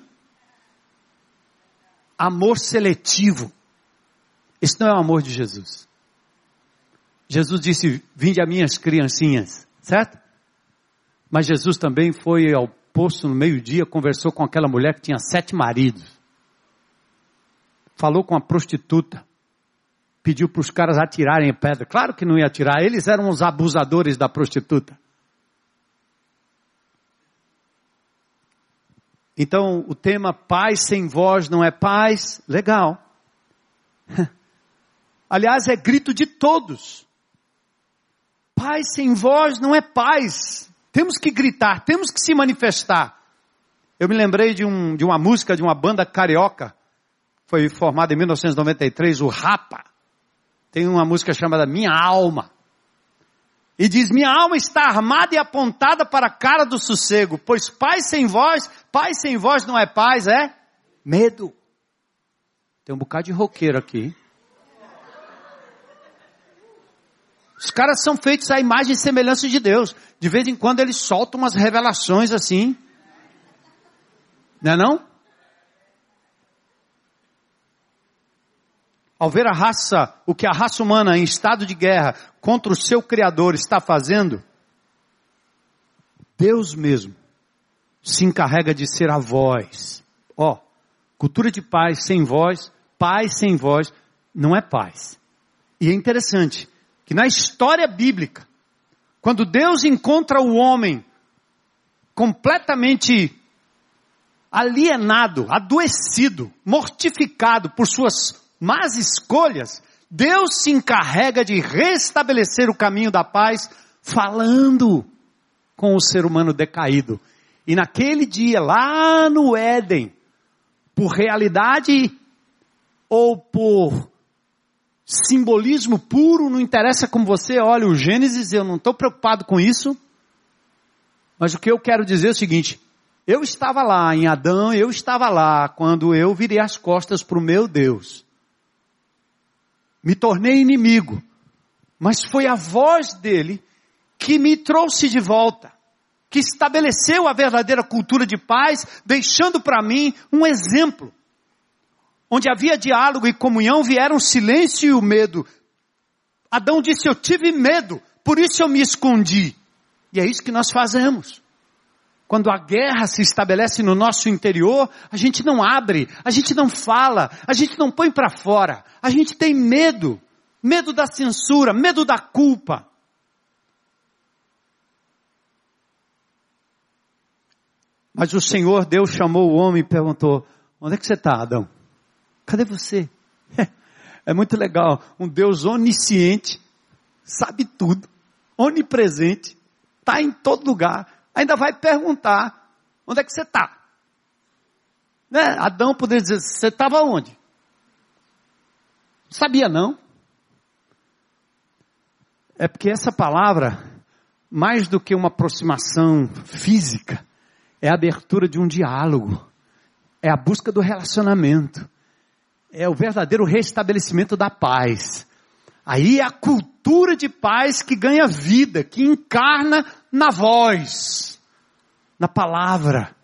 Amor seletivo. Esse não é o amor de Jesus. Jesus disse: Vinde a minhas criancinhas, certo? Mas Jesus também foi ao poço no meio-dia, conversou com aquela mulher que tinha sete maridos. Falou com a prostituta. Pediu para os caras atirarem pedra. Claro que não ia atirar, eles eram os abusadores da prostituta. Então, o tema paz sem voz não é paz, legal. Aliás, é grito de todos. Paz sem voz não é paz. Temos que gritar, temos que se manifestar. Eu me lembrei de, um, de uma música de uma banda carioca, foi formada em 1993, o Rapa. Tem uma música chamada Minha Alma. E diz: Minha alma está armada e apontada para a cara do sossego, pois paz sem voz, paz sem voz não é paz, é medo. Tem um bocado de roqueiro aqui. Os caras são feitos à imagem e semelhança de Deus. De vez em quando eles soltam umas revelações assim. Não é não? Ao ver a raça, o que a raça humana em estado de guerra contra o seu Criador está fazendo, Deus mesmo se encarrega de ser a voz. Ó, oh, cultura de paz sem voz, paz sem voz, não é paz. E é interessante que na história bíblica, quando Deus encontra o homem completamente alienado, adoecido, mortificado por suas más escolhas, Deus se encarrega de restabelecer o caminho da paz, falando com o ser humano decaído. E naquele dia, lá no Éden, por realidade ou por simbolismo puro, não interessa como você olha o Gênesis, eu não estou preocupado com isso. Mas o que eu quero dizer é o seguinte: eu estava lá em Adão, eu estava lá quando eu virei as costas para o meu Deus me tornei inimigo, mas foi a voz dele que me trouxe de volta, que estabeleceu a verdadeira cultura de paz, deixando para mim um exemplo. Onde havia diálogo e comunhão, vieram o silêncio e o medo. Adão disse: Eu tive medo, por isso eu me escondi. E é isso que nós fazemos. Quando a guerra se estabelece no nosso interior, a gente não abre, a gente não fala, a gente não põe para fora. A gente tem medo. Medo da censura, medo da culpa. Mas o Senhor Deus chamou o homem e perguntou: Onde é que você está, Adão? Cadê você? É muito legal. Um Deus onisciente, sabe tudo, onipresente, está em todo lugar ainda vai perguntar: onde é que você está? Né? Adão poderia dizer: você estava onde? Sabia não? É porque essa palavra, mais do que uma aproximação física, é a abertura de um diálogo, é a busca do relacionamento, é o verdadeiro restabelecimento da paz. Aí é a cultura de paz que ganha vida, que encarna na voz, na palavra,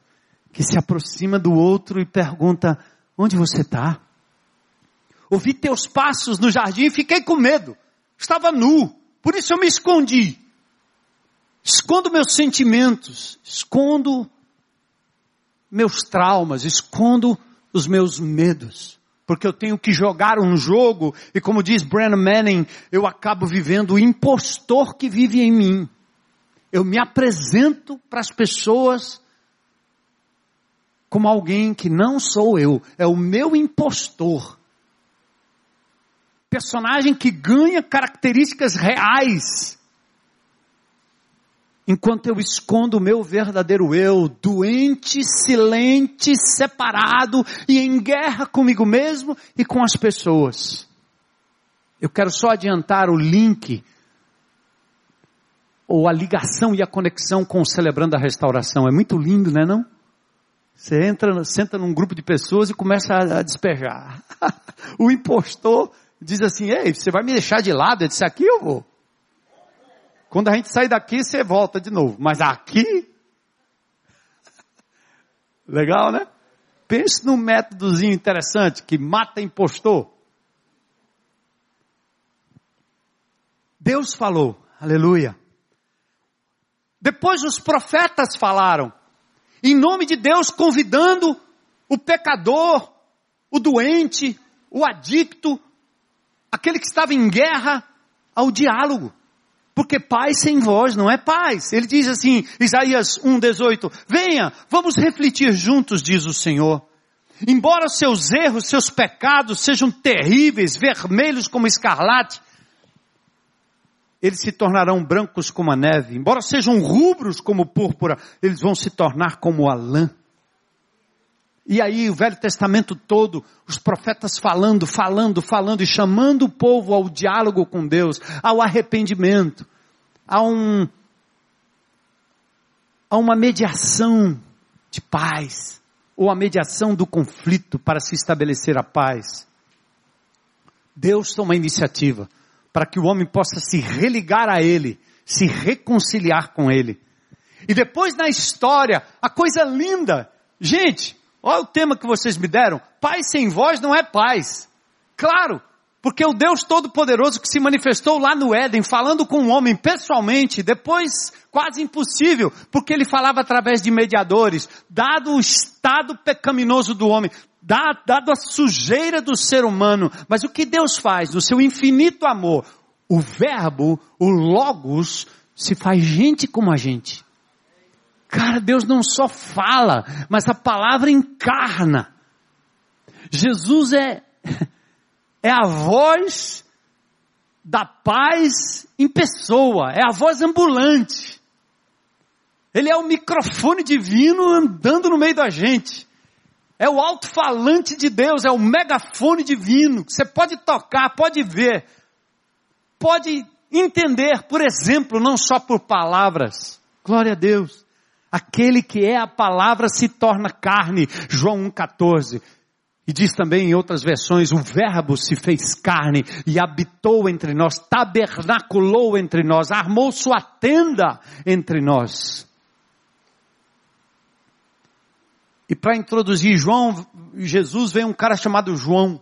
que se aproxima do outro e pergunta: onde você está? Ouvi teus passos no jardim e fiquei com medo. Estava nu, por isso eu me escondi. Escondo meus sentimentos, escondo meus traumas, escondo os meus medos porque eu tenho que jogar um jogo e como diz Brennan Manning, eu acabo vivendo o impostor que vive em mim. Eu me apresento para as pessoas como alguém que não sou eu, é o meu impostor. Personagem que ganha características reais. enquanto eu escondo o meu verdadeiro eu, doente, silente, separado e em guerra comigo mesmo e com as pessoas. Eu quero só adiantar o link ou a ligação e a conexão com o celebrando a restauração. É muito lindo, né não? Você entra, senta num grupo de pessoas e começa a, a despejar. o impostor diz assim, ei, você vai me deixar de lado? Eu disse, aqui eu vou. Quando a gente sai daqui, você volta de novo. Mas aqui? Legal, né? Pense num métodozinho interessante que mata impostor. Deus falou, aleluia. Depois os profetas falaram, em nome de Deus, convidando o pecador, o doente, o adicto, aquele que estava em guerra, ao diálogo. Porque paz sem voz não é paz. Ele diz assim, Isaías 1,18, venha, vamos refletir juntos, diz o Senhor. Embora seus erros, seus pecados sejam terríveis, vermelhos como escarlate, eles se tornarão brancos como a neve. Embora sejam rubros como púrpura, eles vão se tornar como a lã. E aí o Velho Testamento todo, os profetas falando, falando, falando e chamando o povo ao diálogo com Deus, ao arrependimento, a um a uma mediação de paz, ou a mediação do conflito para se estabelecer a paz. Deus toma iniciativa para que o homem possa se religar a Ele, se reconciliar com Ele. E depois na história, a coisa linda, gente, olha o tema que vocês me deram, paz sem voz não é paz. Claro, porque o Deus Todo-Poderoso que se manifestou lá no Éden, falando com o homem pessoalmente, depois quase impossível, porque ele falava através de mediadores, dado o estado pecaminoso do homem, dado a sujeira do ser humano. Mas o que Deus faz no seu infinito amor? O verbo, o logos, se faz gente como a gente. Cara, Deus não só fala, mas a palavra encarna. Jesus é, é a voz da paz em pessoa, é a voz ambulante. Ele é o microfone divino andando no meio da gente. É o alto-falante de Deus, é o megafone divino. Você pode tocar, pode ver, pode entender, por exemplo, não só por palavras. Glória a Deus. Aquele que é a palavra se torna carne. João 1,14. E diz também em outras versões, o verbo se fez carne e habitou entre nós, tabernaculou entre nós, armou sua tenda entre nós. E para introduzir João, Jesus veio um cara chamado João.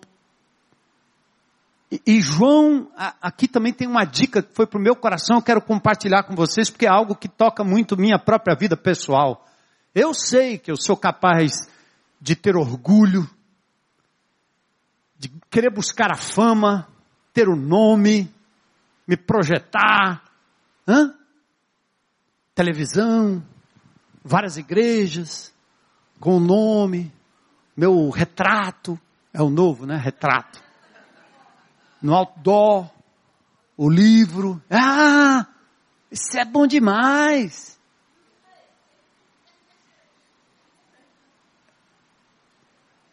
E, e João, a, aqui também tem uma dica que foi para o meu coração, eu quero compartilhar com vocês, porque é algo que toca muito minha própria vida pessoal. Eu sei que eu sou capaz de ter orgulho, de querer buscar a fama, ter o nome, me projetar, hã? televisão, várias igrejas, com o nome, meu retrato, é o novo, né? Retrato. No outdoor, o livro. Ah, isso é bom demais.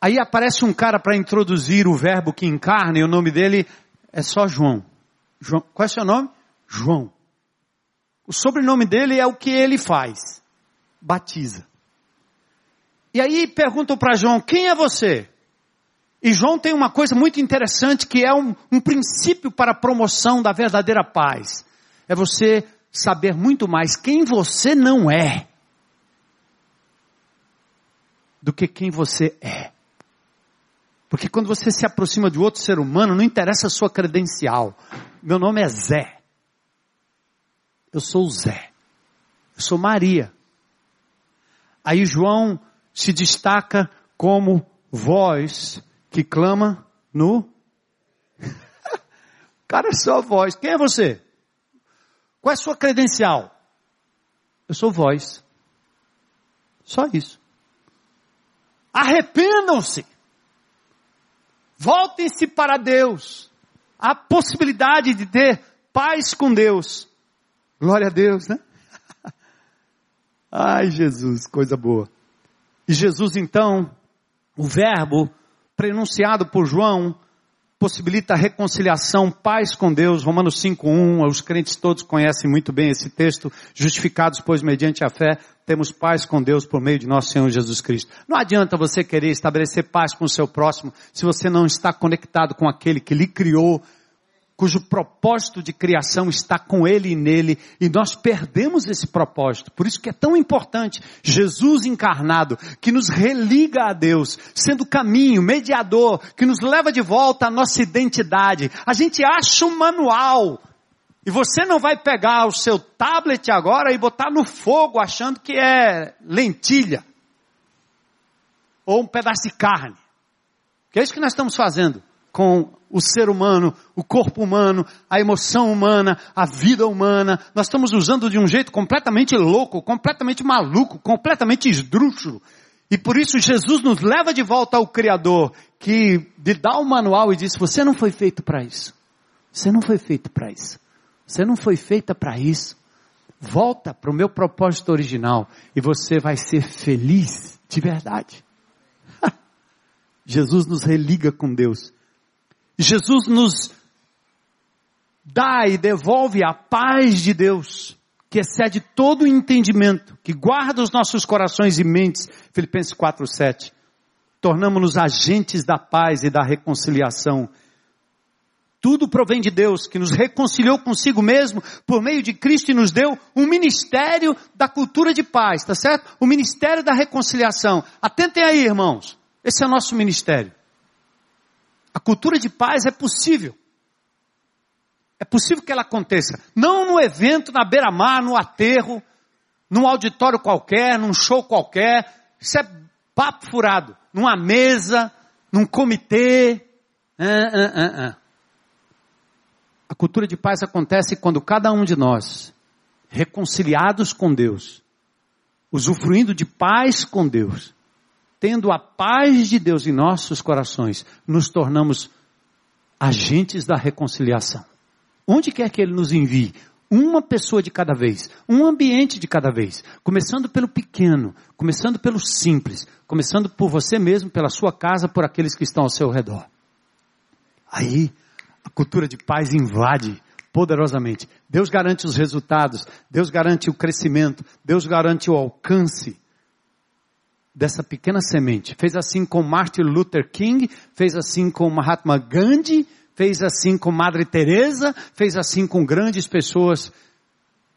Aí aparece um cara para introduzir o verbo que encarna e o nome dele é só João. João. Qual é seu nome? João. O sobrenome dele é o que ele faz. Batiza. E aí perguntam para João, quem é você? E João tem uma coisa muito interessante que é um, um princípio para a promoção da verdadeira paz. É você saber muito mais quem você não é do que quem você é. Porque quando você se aproxima de outro ser humano, não interessa a sua credencial. Meu nome é Zé. Eu sou o Zé. Eu sou Maria. Aí João se destaca como voz que clama no. Cara, é só voz. Quem é você? Qual é a sua credencial? Eu sou voz. Só isso. Arrependam-se. Voltem-se para Deus. Há possibilidade de ter paz com Deus. Glória a Deus, né? Ai, Jesus, coisa boa. E Jesus, então, o verbo prenunciado por João, possibilita a reconciliação, paz com Deus, Romanos 5.1, os crentes todos conhecem muito bem esse texto, justificados pois mediante a fé, temos paz com Deus por meio de nosso Senhor Jesus Cristo. Não adianta você querer estabelecer paz com o seu próximo se você não está conectado com aquele que lhe criou, cujo propósito de criação está com ele e nele, e nós perdemos esse propósito. Por isso que é tão importante Jesus encarnado, que nos religa a Deus, sendo caminho, mediador, que nos leva de volta à nossa identidade. A gente acha um manual, e você não vai pegar o seu tablet agora e botar no fogo achando que é lentilha, ou um pedaço de carne. Que é isso que nós estamos fazendo com o ser humano, o corpo humano, a emoção humana, a vida humana. Nós estamos usando de um jeito completamente louco, completamente maluco, completamente esdrúxulo. E por isso Jesus nos leva de volta ao Criador, que lhe dá o um manual e diz, você não foi feito para isso. Você não foi feito para isso. Você não foi feita para isso. Volta para o meu propósito original e você vai ser feliz de verdade. Jesus nos religa com Deus. Jesus nos dá e devolve a paz de Deus, que excede todo o entendimento, que guarda os nossos corações e mentes. Filipenses 4, 7. Tornamos-nos agentes da paz e da reconciliação. Tudo provém de Deus, que nos reconciliou consigo mesmo por meio de Cristo e nos deu um ministério da cultura de paz, tá certo? O ministério da reconciliação. Atentem aí, irmãos. Esse é o nosso ministério. A cultura de paz é possível. É possível que ela aconteça. Não no evento, na beira-mar, no aterro, num auditório qualquer, num show qualquer. Isso é papo furado. Numa mesa, num comitê. Ah, ah, ah, a cultura de paz acontece quando cada um de nós, reconciliados com Deus, usufruindo de paz com Deus, tendo a paz de Deus em nossos corações, nos tornamos agentes da reconciliação. Onde quer que Ele nos envie, uma pessoa de cada vez, um ambiente de cada vez, começando pelo pequeno, começando pelo simples, começando por você mesmo, pela sua casa, por aqueles que estão ao seu redor. Aí, a cultura de paz invade poderosamente. Deus garante os resultados, Deus garante o crescimento, Deus garante o alcance dessa pequena semente. Fez assim com Martin Luther King, fez assim com Mahatma Gandhi, fez assim com Madre Teresa, fez assim com grandes pessoas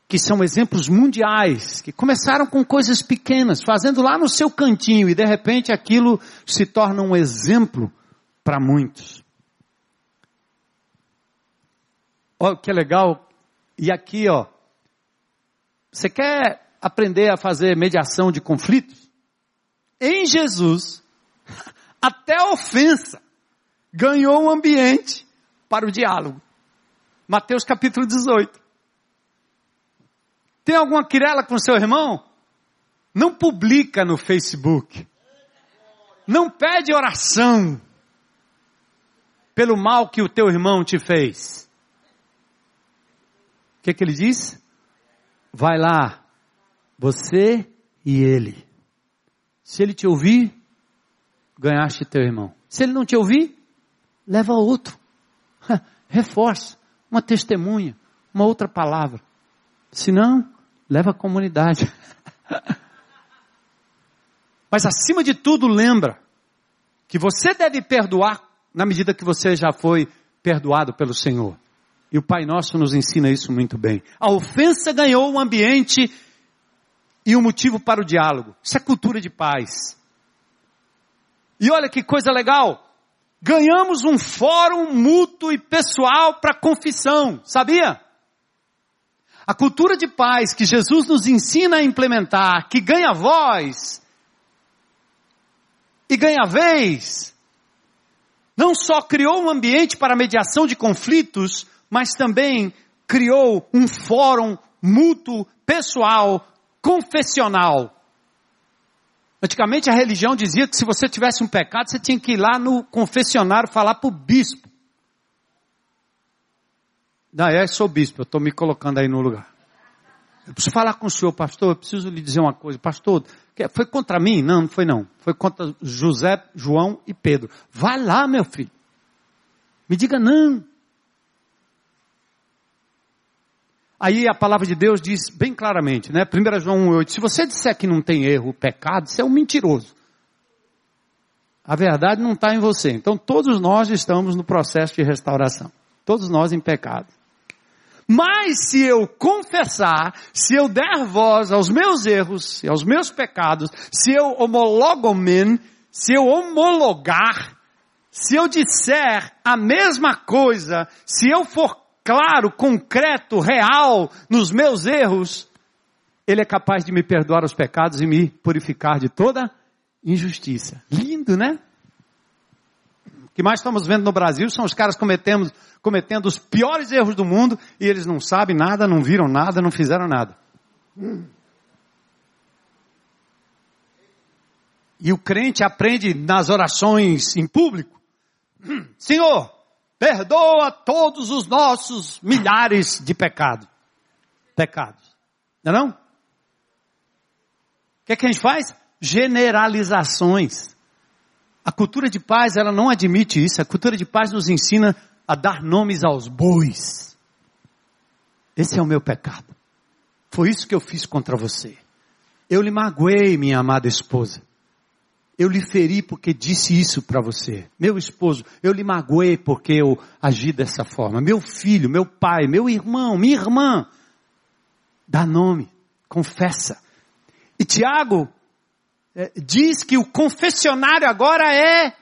que são exemplos mundiais, que começaram com coisas pequenas, fazendo lá no seu cantinho e de repente aquilo se torna um exemplo para muitos. Olha que legal. E aqui, ó, você quer aprender a fazer mediação de conflitos? Em Jesus, até a ofensa, ganhou um ambiente para o diálogo. Mateus capítulo 18. Tem alguma querela com seu irmão? Não publica no Facebook. Não pede oração pelo mal que o teu irmão te fez. O que, que ele diz? Vai lá, você e ele. Se ele te ouvir, ganhaste teu irmão. Se ele não te ouvir, leva outro. Reforça uma testemunha, uma outra palavra. Se não, leva a comunidade. Mas acima de tudo, lembra que você deve perdoar na medida que você já foi perdoado pelo Senhor. E o Pai Nosso nos ensina isso muito bem. A ofensa ganhou um ambiente e um motivo para o diálogo. Isso é cultura de paz. E olha que coisa legal. Ganhamos um fórum mútuo e pessoal para confissão, sabia? A cultura de paz que Jesus nos ensina a implementar, que ganha voz e ganha vez, não só criou um ambiente para mediação de conflitos, mas também criou um fórum mútuo, pessoal, confessional. Antigamente a religião dizia que se você tivesse um pecado, você tinha que ir lá no confessionário falar para o bispo. Não, é, sou bispo, eu estou me colocando aí no lugar. Eu preciso falar com o senhor, pastor, eu preciso lhe dizer uma coisa. Pastor, foi contra mim? Não, não foi não. Foi contra José, João e Pedro. Vai lá, meu filho. Me diga não. Aí a palavra de Deus diz bem claramente, né? 1 João 1,8, se você disser que não tem erro, pecado, você é um mentiroso. A verdade não está em você. Então todos nós estamos no processo de restauração. Todos nós em pecado. Mas se eu confessar, se eu der voz aos meus erros e aos meus pecados, se eu homologomen, se eu homologar, se eu disser a mesma coisa, se eu for claro, concreto, real nos meus erros, Ele é capaz de me perdoar os pecados e me purificar de toda injustiça. Lindo, né? O que mais estamos vendo no Brasil são os caras cometendo, cometendo os piores erros do mundo e eles não sabem nada, não viram nada, não fizeram nada. E o crente aprende nas orações em público. Senhor, perdoa todos os nossos milhares de pecados. Pecados. Não é não? O que, é que a gente faz? Generalizações. A cultura de paz, ela não admite isso. A cultura de paz nos ensina a dar nomes aos bois. Esse é o meu pecado. Foi isso que eu fiz contra você. Eu lhe magoei, minha amada esposa. Eu lhe feri porque disse isso para você. Meu esposo, eu lhe magoei porque eu agi dessa forma. Meu filho, meu pai, meu irmão, minha irmã. Dá nome, confessa. E Tiago é, diz que o confessionário agora é,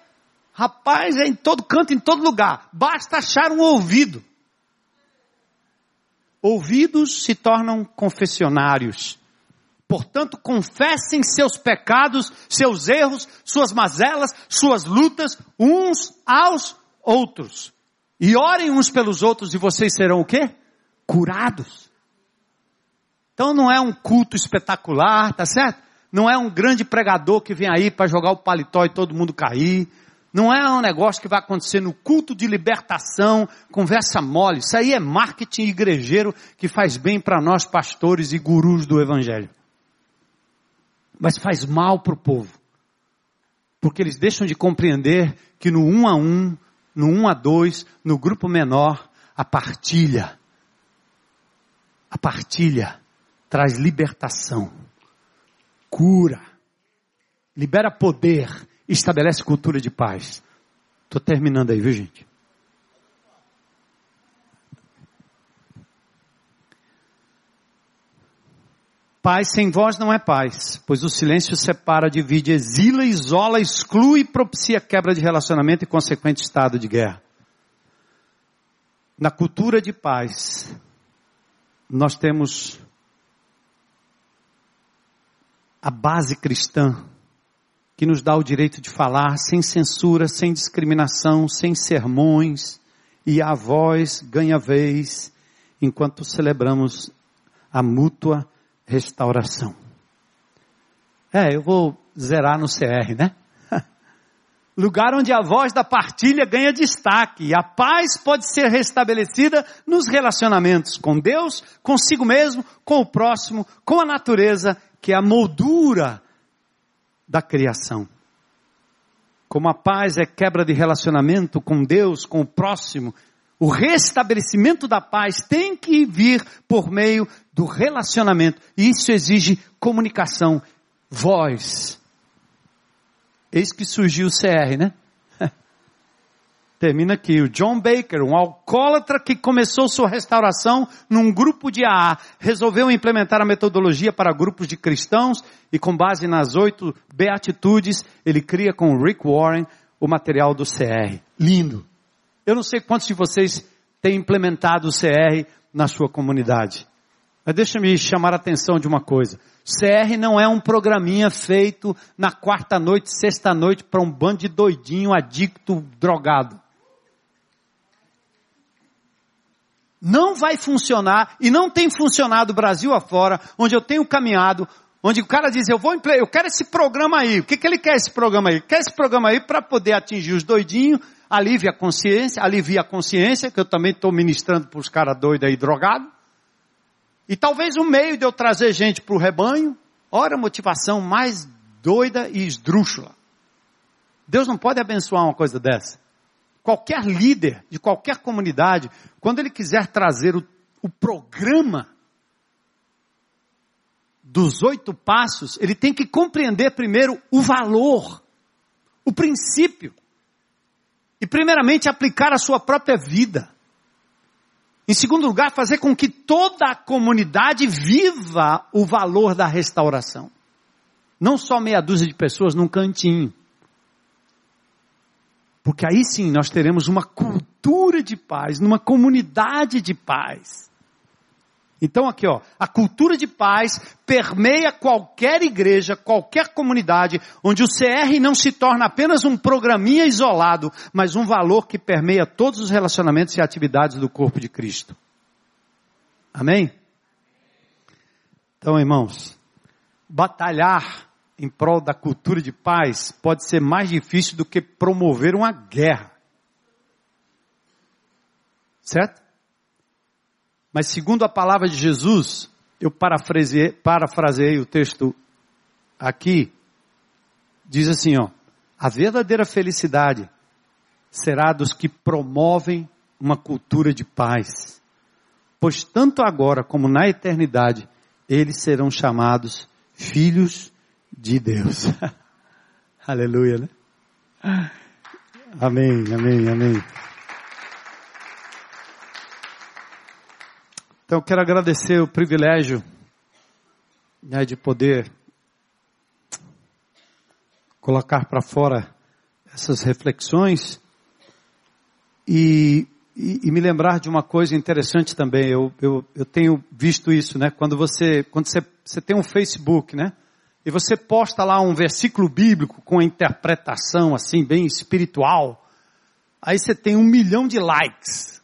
rapaz, é em todo canto, em todo lugar. Basta achar um ouvido. Ouvidos se tornam confessionários. Portanto, confessem seus pecados, seus erros, suas mazelas, suas lutas, uns aos outros. E orem uns pelos outros e vocês serão o quê? Curados. Então não é um culto espetacular, tá certo? Não é um grande pregador que vem aí para jogar o paletó e todo mundo cair. Não é um negócio que vai acontecer no culto de libertação, conversa mole. Isso aí é marketing igrejeiro que faz bem para nós pastores e gurus do evangelho. Mas faz mal para o povo. Porque eles deixam de compreender que no um a um, no um a dois, no grupo menor, a partilha, a partilha traz libertação cura, libera poder, estabelece cultura de paz. Estou terminando aí, viu gente? Paz sem voz não é paz, pois o silêncio separa, divide, exila, isola, exclui propicia quebra de relacionamento e consequente estado de guerra. Na cultura de paz, nós temos a base cristã que nos dá o direito de falar sem censura, sem discriminação, sem sermões, e a voz ganha vez enquanto celebramos a mútua restauração. É, eu vou zerar no CR, né? Lugar onde a voz da partilha ganha destaque e a paz pode ser restabelecida nos relacionamentos com Deus, consigo mesmo, com o próximo, com a natureza que é a moldura da criação. Como a paz é quebra de relacionamento com Deus, com o próximo, o restabelecimento da paz tem que vir por meio do relacionamento. E isso exige comunicação, voz. Eis que surgiu o CR, né? Termina aqui. O John Baker, um alcoólatra que começou sua restauração num grupo de AA, resolveu implementar a metodologia para grupos de cristãos e com base nas oito beatitudes, ele cria com Rick Warren o material do CR. Lindo. Eu não sei quantos de vocês têm implementado o CR na sua comunidade. Mas deixa-me chamar a atenção de uma coisa. CR não é um programinha feito na quarta noite, sexta noite para um bando de doidinho, adicto, drogado. não vai funcionar e não tem funcionado Brasil afora, onde eu tenho caminhado, onde o cara diz, eu vou eu quero esse programa aí. O que, que ele quer esse programa aí? Quer esse programa aí para poder atingir os doidinhos, alivia a consciência, alivia a consciência, que eu também estou ministrando para os caras doidos aí drogados. E talvez o meio de eu trazer gente para o rebanho, ora a motivação mais doida e esdrúxula. Deus não pode abençoar uma coisa dessa. Qualquer líder de qualquer comunidade, quando ele quiser trazer o, o programa dos oito passos, ele tem que compreender primeiro o valor, o princípio. E primeiramente aplicar a sua própria vida. Em segundo lugar, fazer com que toda a comunidade viva o valor da restauração. Não só meia dúzia de pessoas num cantinho. Porque aí sim nós teremos uma cultura de paz, numa comunidade de paz. Então aqui ó, a cultura de paz permeia qualquer igreja, qualquer comunidade, onde o CR não se torna apenas um programinha isolado, mas um valor que permeia todos os relacionamentos e atividades do corpo de Cristo. Amém? Então, irmãos, batalhar em prol da cultura de paz pode ser mais difícil do que promover uma guerra. Certo? Mas segundo a palavra de Jesus, eu parafraseei, parafraseei o texto aqui, diz assim, ó, a verdadeira felicidade será dos que promovem uma cultura de paz, pois tanto agora como na eternidade, eles serão chamados filhos de Deus. Aleluia, né? Amém, amém, amém. Então eu quero agradecer o privilégio né, de poder colocar para fora essas reflexões e, e, e, me lembrar de uma coisa interessante também. Eu, eu, eu tenho visto isso, né? Quando você, quando você, você tem um Facebook, né? e você posta lá um versículo bíblico com a interpretação assim, bem espiritual, aí você tem um milhão de likes.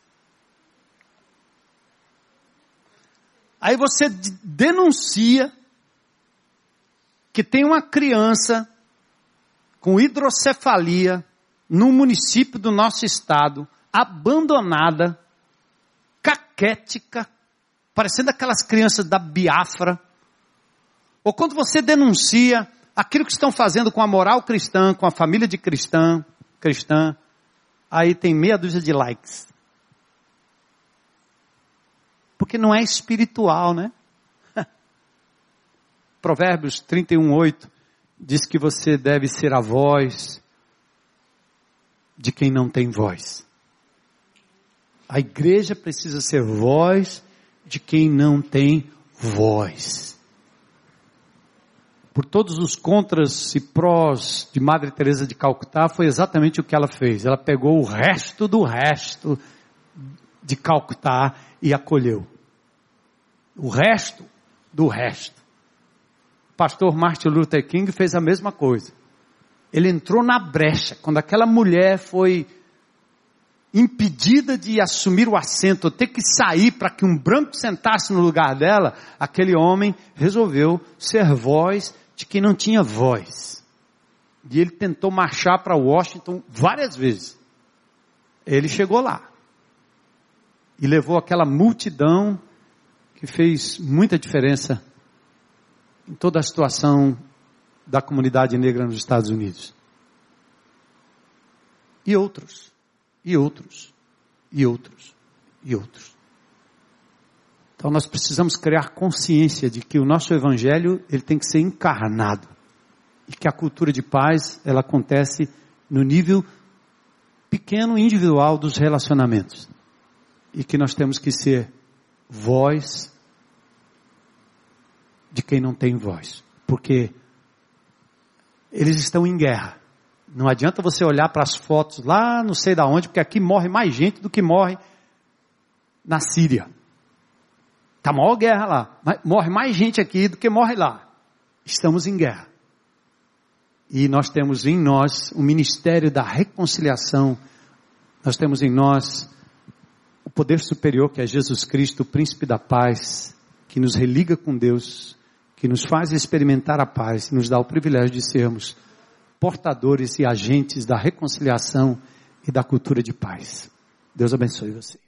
Aí você denuncia que tem uma criança com hidrocefalia num município do nosso estado, abandonada, caquética, parecendo aquelas crianças da Biafra, ou quando você denuncia aquilo que estão fazendo com a moral cristã, com a família de cristã, cristã, aí tem meia dúzia de likes. Porque não é espiritual, né? Provérbios 31, 8 diz que você deve ser a voz de quem não tem voz. A igreja precisa ser voz de quem não tem voz por todos os contras e prós de Madre Teresa de Calcutá, foi exatamente o que ela fez. Ela pegou o resto do resto de Calcutá e acolheu. O resto do resto. O pastor Martin Luther King fez a mesma coisa. Ele entrou na brecha quando aquela mulher foi impedida de assumir o assento, ter que sair para que um branco sentasse no lugar dela, aquele homem resolveu ser voz de quem não tinha voz. E ele tentou marchar para Washington várias vezes. Ele chegou lá. E levou aquela multidão que fez muita diferença em toda a situação da comunidade negra nos Estados Unidos. E outros, e outros, e outros, e outros. Então nós precisamos criar consciência de que o nosso evangelho, ele tem que ser encarnado. E que a cultura de paz, ela acontece no nível pequeno individual dos relacionamentos. E que nós temos que ser voz de quem não tem voz. Porque eles estão em guerra. Não adianta você olhar para as fotos lá não sei da onde, porque aqui morre mais gente do que morre na Síria. Está maior guerra lá. Morre mais gente aqui do que morre lá. Estamos em guerra. E nós temos em nós o ministério da reconciliação. Nós temos em nós o poder superior que é Jesus Cristo, o príncipe da paz, que nos religa com Deus, que nos faz experimentar a paz, nos dá o privilégio de sermos portadores e agentes da reconciliação e da cultura de paz. Deus abençoe você.